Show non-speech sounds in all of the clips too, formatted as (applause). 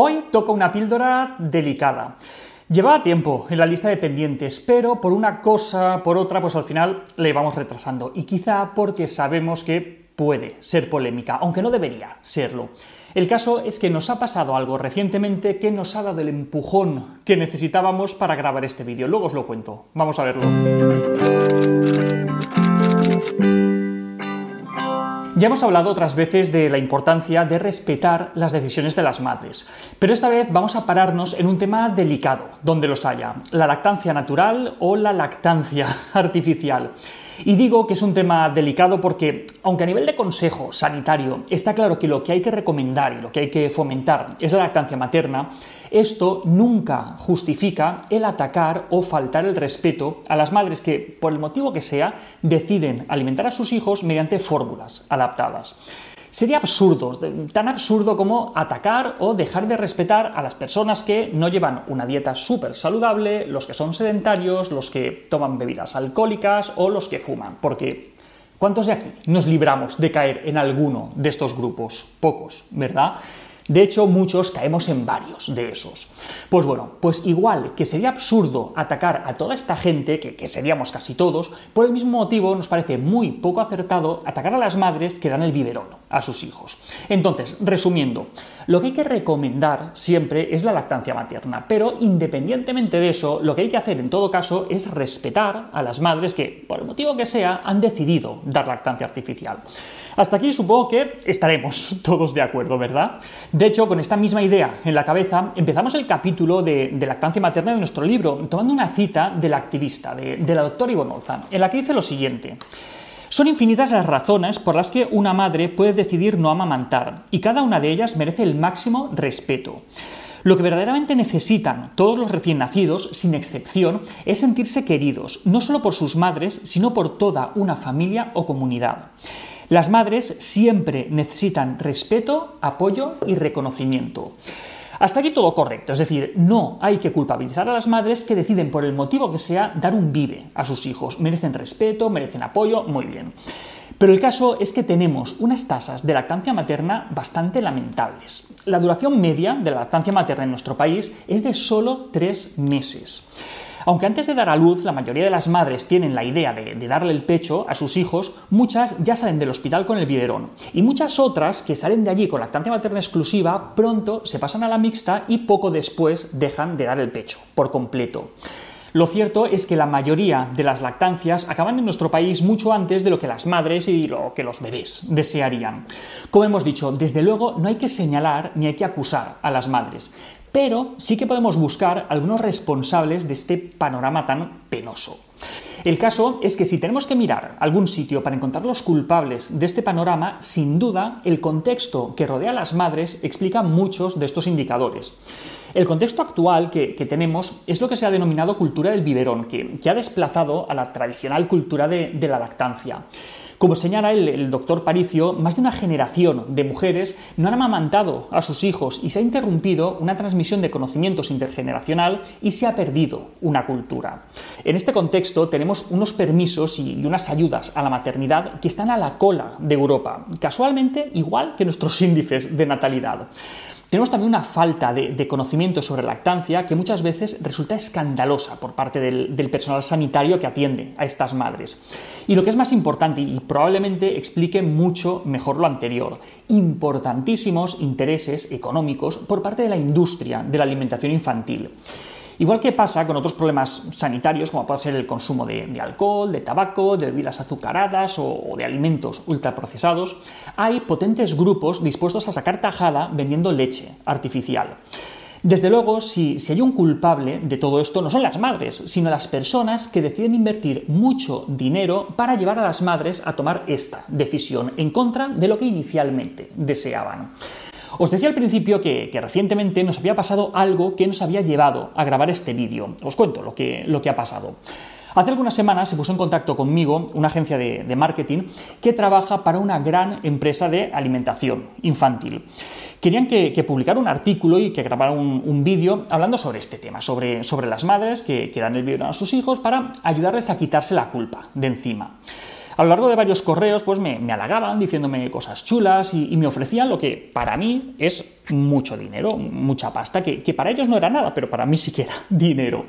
Hoy toca una píldora delicada. Llevaba tiempo en la lista de pendientes, pero por una cosa, por otra, pues al final le vamos retrasando. Y quizá porque sabemos que puede ser polémica, aunque no debería serlo. El caso es que nos ha pasado algo recientemente que nos ha dado el empujón que necesitábamos para grabar este vídeo. Luego os lo cuento. Vamos a verlo. Ya hemos hablado otras veces de la importancia de respetar las decisiones de las madres, pero esta vez vamos a pararnos en un tema delicado, donde los haya, la lactancia natural o la lactancia (laughs) artificial. Y digo que es un tema delicado porque, aunque a nivel de consejo sanitario está claro que lo que hay que recomendar y lo que hay que fomentar es la lactancia materna, esto nunca justifica el atacar o faltar el respeto a las madres que, por el motivo que sea, deciden alimentar a sus hijos mediante fórmulas adaptadas. Sería absurdo, tan absurdo como atacar o dejar de respetar a las personas que no llevan una dieta súper saludable, los que son sedentarios, los que toman bebidas alcohólicas o los que fuman. Porque, ¿cuántos de aquí nos libramos de caer en alguno de estos grupos? Pocos, ¿verdad? De hecho, muchos caemos en varios de esos. Pues bueno, pues igual que sería absurdo atacar a toda esta gente, que, seríamos casi todos, por el mismo motivo nos parece muy poco acertado atacar a las madres que dan el biberón a sus hijos. Entonces, resumiendo, lo que hay que recomendar siempre es la lactancia materna, pero independientemente de eso, lo que hay que hacer en todo caso es respetar a las madres que, por el motivo que sea, han decidido dar lactancia artificial. Hasta aquí supongo que estaremos (laughs) todos de acuerdo, ¿verdad? De hecho, con esta misma idea en la cabeza, empezamos el capítulo de, lactancia materna de nuestro libro, tomando una cita de la activista, de, la doctora Ivonne Olza, en la que dice lo siguiente. Son infinitas las razones por las que una madre puede decidir no amamantar, y cada una de ellas merece el máximo respeto. Lo que verdaderamente necesitan todos los recién nacidos, sin excepción, es sentirse queridos, no solo por sus madres, sino por toda una familia o comunidad. Las madres siempre necesitan respeto, apoyo y reconocimiento. Hasta aquí todo correcto, es decir, no hay que culpabilizar a las madres que deciden por el motivo que sea dar un vive a sus hijos. Merecen respeto, merecen apoyo, muy bien. Pero el caso es que tenemos unas tasas de lactancia materna bastante lamentables. La duración media de la lactancia materna en nuestro país es de solo tres meses. Aunque antes de dar a luz la mayoría de las madres tienen la idea de, darle el pecho a sus hijos, muchas ya salen del hospital con el biberón. Y muchas otras que salen de allí con lactancia materna exclusiva pronto se pasan a la mixta y poco después dejan de dar el pecho por completo. Lo cierto es que la mayoría de las lactancias acaban en nuestro país mucho antes de lo que las madres y lo que los bebés desearían. Como hemos dicho, desde luego no hay que señalar ni hay que acusar a las madres, pero sí que podemos buscar algunos responsables de este panorama tan penoso. El caso es que si tenemos que mirar algún sitio para encontrar los culpables de este panorama, sin duda el contexto que rodea a las madres explica muchos de estos indicadores. El contexto actual que, tenemos es lo que se ha denominado cultura del biberón, que, ha desplazado a la tradicional cultura de la lactancia. Como señala el, doctor Paricio, más de una generación de mujeres no han amamantado a sus hijos y se ha interrumpido una transmisión de conocimientos intergeneracional y se ha perdido una cultura. En este contexto tenemos unos permisos y unas ayudas a la maternidad que están a la cola de Europa, casualmente igual que nuestros (laughs) índices de natalidad. Tenemos también una falta de, conocimiento sobre lactancia que muchas veces resulta escandalosa por parte del, del, personal sanitario que atiende a estas madres. Y lo que es más importante, y probablemente explique mucho mejor lo anterior, importantísimos intereses económicos por parte de la industria de la alimentación infantil. Igual que pasa con otros problemas sanitarios, como puede ser el consumo de, alcohol, de tabaco, de bebidas azucaradas o, de alimentos ultraprocesados, hay potentes grupos dispuestos a sacar tajada vendiendo leche artificial. Desde luego, si, si, hay un culpable de todo esto, no son las madres, sino las personas que deciden invertir mucho dinero para llevar a las madres a tomar esta decisión en contra de lo que inicialmente deseaban. Os decía al principio que, recientemente nos había pasado algo que nos había llevado a grabar este vídeo. Os cuento lo que, ha pasado. Hace algunas semanas se puso en contacto conmigo una agencia de, marketing que trabaja para una gran empresa de alimentación infantil. Querían que, publicara un artículo y que grabara un, vídeo hablando sobre este tema, sobre, las madres que, que dan el biberón a sus hijos para ayudarles a quitarse la culpa de encima. A lo largo de varios correos, pues me, halagaban diciéndome cosas chulas y, me ofrecían lo que para mí es mucho dinero, mucha pasta, que, que para ellos no era nada, pero para mí sí que era (laughs) dinero.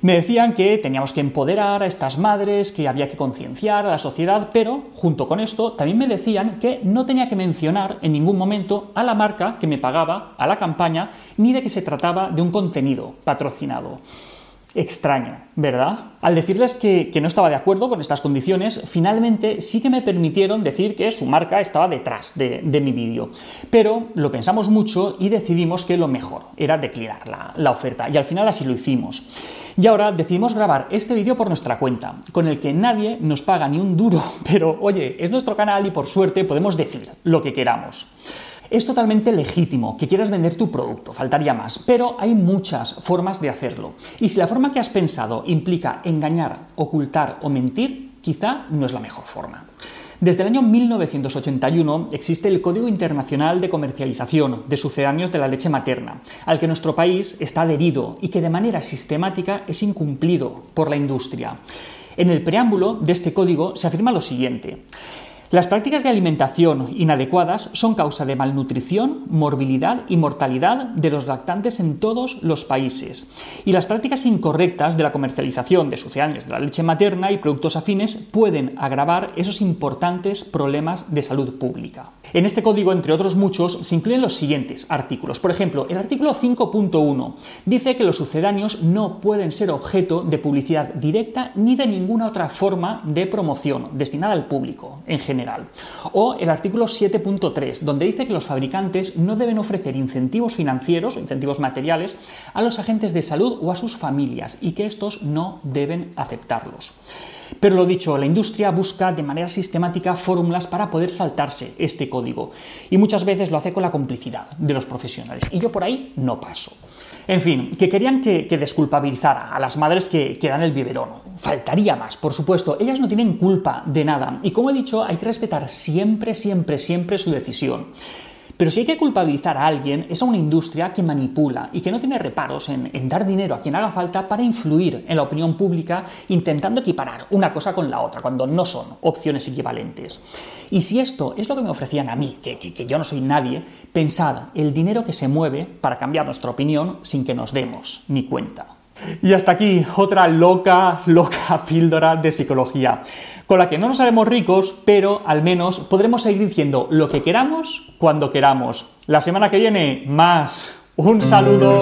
Me decían que teníamos que empoderar a estas madres, que había que concienciar a la sociedad, pero junto con esto también me decían que no tenía que mencionar en ningún momento a la marca que me pagaba a la campaña, ni de que se trataba de un contenido patrocinado extraño, ¿verdad? Al decirles que, no estaba de acuerdo con estas condiciones, finalmente sí que me permitieron decir que su marca estaba detrás de, mi vídeo. Pero lo pensamos mucho y decidimos que lo mejor era declinar la, la oferta. Y al final así lo hicimos. Y ahora decidimos grabar este vídeo por nuestra cuenta, con el que nadie nos paga ni un duro, (laughs) pero oye, es nuestro canal y por suerte podemos decir lo que queramos. Es totalmente legítimo que quieras vender tu producto, faltaría más, pero hay muchas formas de hacerlo. Y si la forma que has pensado implica engañar, ocultar o mentir, quizá no es la mejor forma. Desde el año 1981 existe el Código Internacional de Comercialización de Sucedáneos de la Leche Materna, al que nuestro país está adherido y que de manera sistemática es incumplido por la industria. En el preámbulo de este código se afirma lo siguiente. Las prácticas de alimentación inadecuadas son causa de malnutrición, morbilidad y mortalidad de los lactantes en todos los países. Y las prácticas incorrectas de la comercialización de sucedáneos de la leche materna y productos afines pueden agravar esos importantes problemas de salud pública. En este código, entre otros muchos, se incluyen los siguientes artículos. Por ejemplo, el artículo 5.1 dice que los sucedáneos no pueden ser objeto de publicidad directa ni de ninguna otra forma de promoción destinada al público en general o el artículo 7.3, donde dice que los fabricantes no deben ofrecer incentivos financieros, incentivos materiales, a los agentes de salud o a sus familias y que estos no deben aceptarlos. Pero lo dicho, la industria busca de manera sistemática fórmulas para poder saltarse este código y muchas veces lo hace con la complicidad de los profesionales y yo por ahí no paso. En fin, que querían que, desculpabilizara a las madres que, que dan el biberón. Faltaría más, por supuesto. Ellas no tienen culpa de nada. Y como he dicho, hay que respetar siempre, siempre, siempre su decisión. Pero si hay que culpabilizar a alguien, es a una industria que manipula y que no tiene reparos en, dar dinero a quien haga falta para influir en la opinión pública intentando equiparar una cosa con la otra, cuando no son opciones equivalentes. Y si esto es lo que me ofrecían a mí, que, que yo no soy nadie, pensad el dinero que se mueve para cambiar nuestra opinión sin que nos demos ni cuenta. Y hasta aquí otra loca, loca (laughs) píldora de psicología, con la que no nos haremos ricos, pero al menos podremos seguir diciendo lo que queramos cuando queramos. La semana que viene, más. Un saludo.